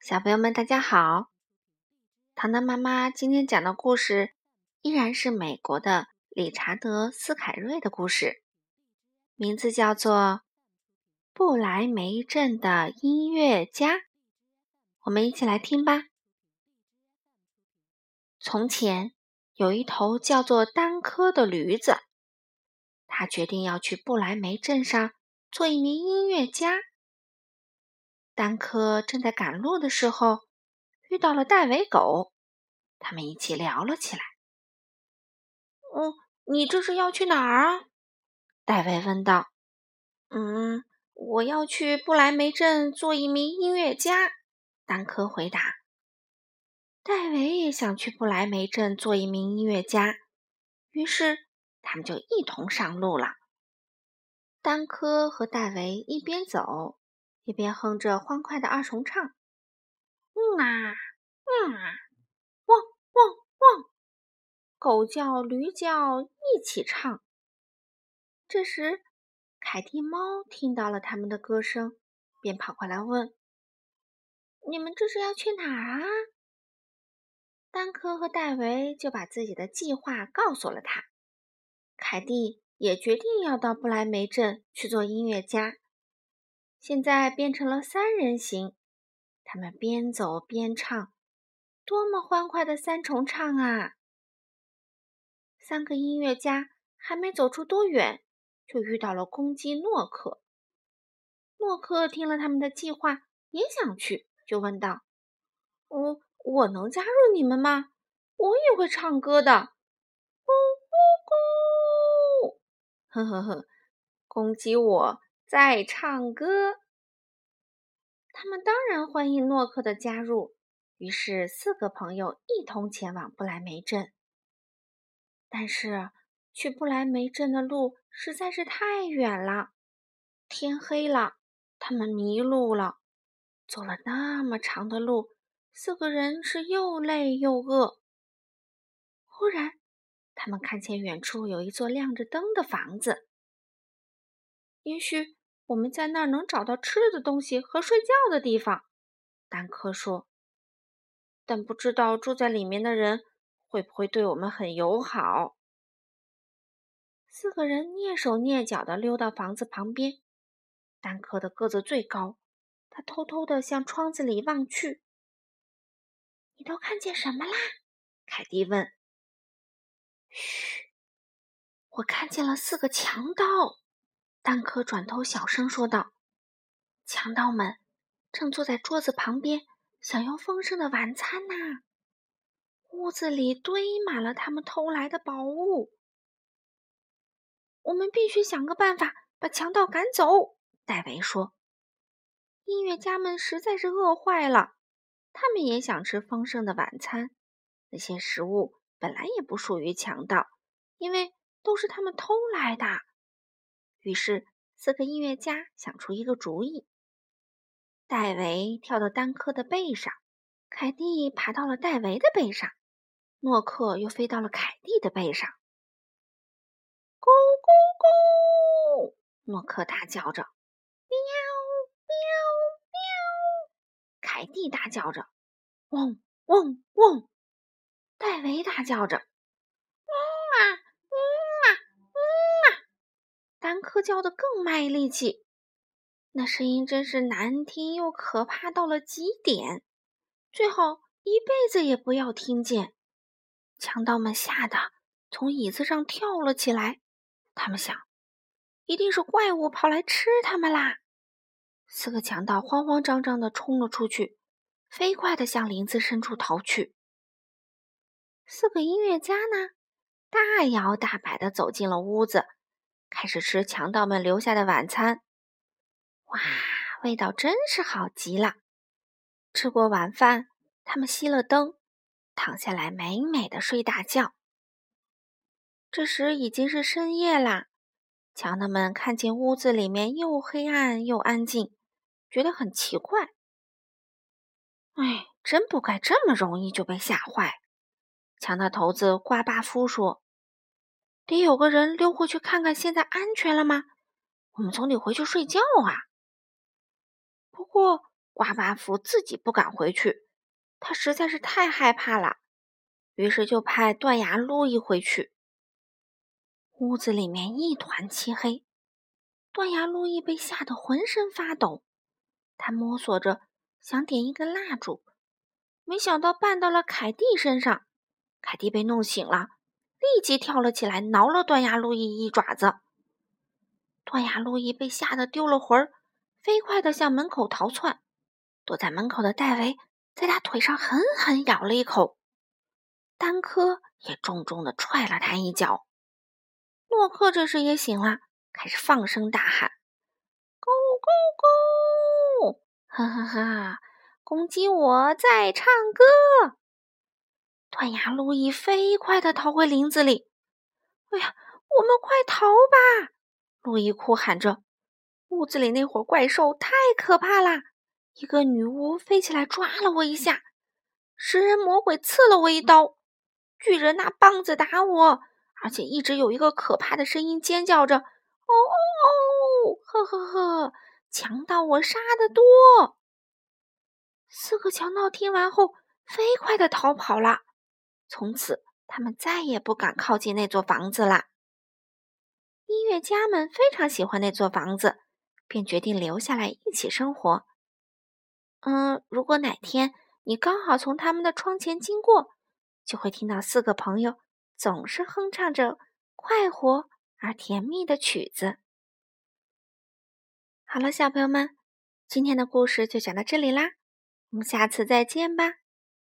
小朋友们，大家好！糖糖妈妈今天讲的故事依然是美国的理查德·斯凯瑞的故事，名字叫做《不来梅镇的音乐家》。我们一起来听吧。从前有一头叫做丹科的驴子，他决定要去不来梅镇上做一名音乐家。丹科正在赶路的时候，遇到了戴维狗，他们一起聊了起来。“嗯，你这是要去哪儿啊？”戴维问道。“嗯，我要去不来梅镇做一名音乐家。”丹科回答。戴维也想去不来梅镇做一名音乐家，于是他们就一同上路了。丹科和戴维一边走。一边哼着欢快的二重唱，嗯啊，嗯啊，汪汪汪，狗叫驴叫一起唱。这时，凯蒂猫听到了他们的歌声，便跑过来问：“你们这是要去哪儿啊？”丹科和戴维就把自己的计划告诉了他。凯蒂也决定要到不莱梅镇去做音乐家。现在变成了三人行，他们边走边唱，多么欢快的三重唱啊！三个音乐家还没走出多远，就遇到了公鸡诺克。诺克听了他们的计划，也想去，就问道：“我我能加入你们吗？我也会唱歌的。”咕咕咕！呵呵呵，公鸡我。在唱歌，他们当然欢迎诺克的加入。于是，四个朋友一同前往不来梅镇。但是，去不来梅镇的路实在是太远了。天黑了，他们迷路了。走了那么长的路，四个人是又累又饿。忽然，他们看见远处有一座亮着灯的房子。也许。我们在那儿能找到吃的东西和睡觉的地方，丹克说。但不知道住在里面的人会不会对我们很友好。四个人蹑手蹑脚地溜到房子旁边。丹克的个子最高，他偷偷地向窗子里望去。“你都看见什么啦？”凯蒂问。“嘘，我看见了四个强盗。”丹克转头小声说道：“强盗们正坐在桌子旁边，享用丰盛的晚餐呢。屋子里堆满了他们偷来的宝物。我们必须想个办法把强盗赶走。”戴维说。“音乐家们实在是饿坏了，他们也想吃丰盛的晚餐。那些食物本来也不属于强盗，因为都是他们偷来的。”于是，四个音乐家想出一个主意。戴维跳到丹科的背上，凯蒂爬到了戴维的背上，诺克又飞到了凯蒂的背上。咕咕咕！诺克大叫着：“喵喵喵！”凯蒂大叫着：“嗡嗡嗡！”戴维大叫着。丹克叫得更卖力气，那声音真是难听又可怕到了极点，最好一辈子也不要听见。强盗们吓得从椅子上跳了起来，他们想，一定是怪物跑来吃他们啦。四个强盗慌慌张张地冲了出去，飞快地向林子深处逃去。四个音乐家呢，大摇大摆地走进了屋子。开始吃强盗们留下的晚餐，哇，味道真是好极了！吃过晚饭，他们熄了灯，躺下来美美的睡大觉。这时已经是深夜啦，强盗们看见屋子里面又黑暗又安静，觉得很奇怪。哎，真不该这么容易就被吓坏！强盗头子瓜巴夫说。得有个人溜过去看看，现在安全了吗？我们总得回去睡觉啊。不过瓜巴夫自己不敢回去，他实在是太害怕了，于是就派断崖路易回去。屋子里面一团漆黑，断崖路易被吓得浑身发抖。他摸索着想点一根蜡烛，没想到绊到了凯蒂身上，凯蒂被弄醒了，立即跳了起来，挠了断崖路易一爪子。断崖路易被吓得丢了魂儿，飞快地向门口逃窜。躲在门口的戴维在他腿上狠狠咬了一口，丹科也重重地踹了他一脚。诺克这时也醒了，开始放声大喊：“咕咕咕！哈哈哈！攻击我，在唱歌！”断崖路易飞快地逃回林子里。“哎呀，我们快逃吧！”路易哭喊着。屋子里那伙怪兽太可怕啦！一个女巫飞起来抓了我一下，食人魔鬼刺了我一刀，巨人拿棒子打我。而且一直有一个可怕的声音尖叫着：“哦哦哦！呵呵呵！强盗我杀的多。”四个强盗听完后，飞快的逃跑了。从此，他们再也不敢靠近那座房子啦。音乐家们非常喜欢那座房子，便决定留下来一起生活。嗯，如果哪天你刚好从他们的窗前经过，就会听到四个朋友。总是哼唱着快活而甜蜜的曲子。好了，小朋友们，今天的故事就讲到这里啦，我们下次再见吧。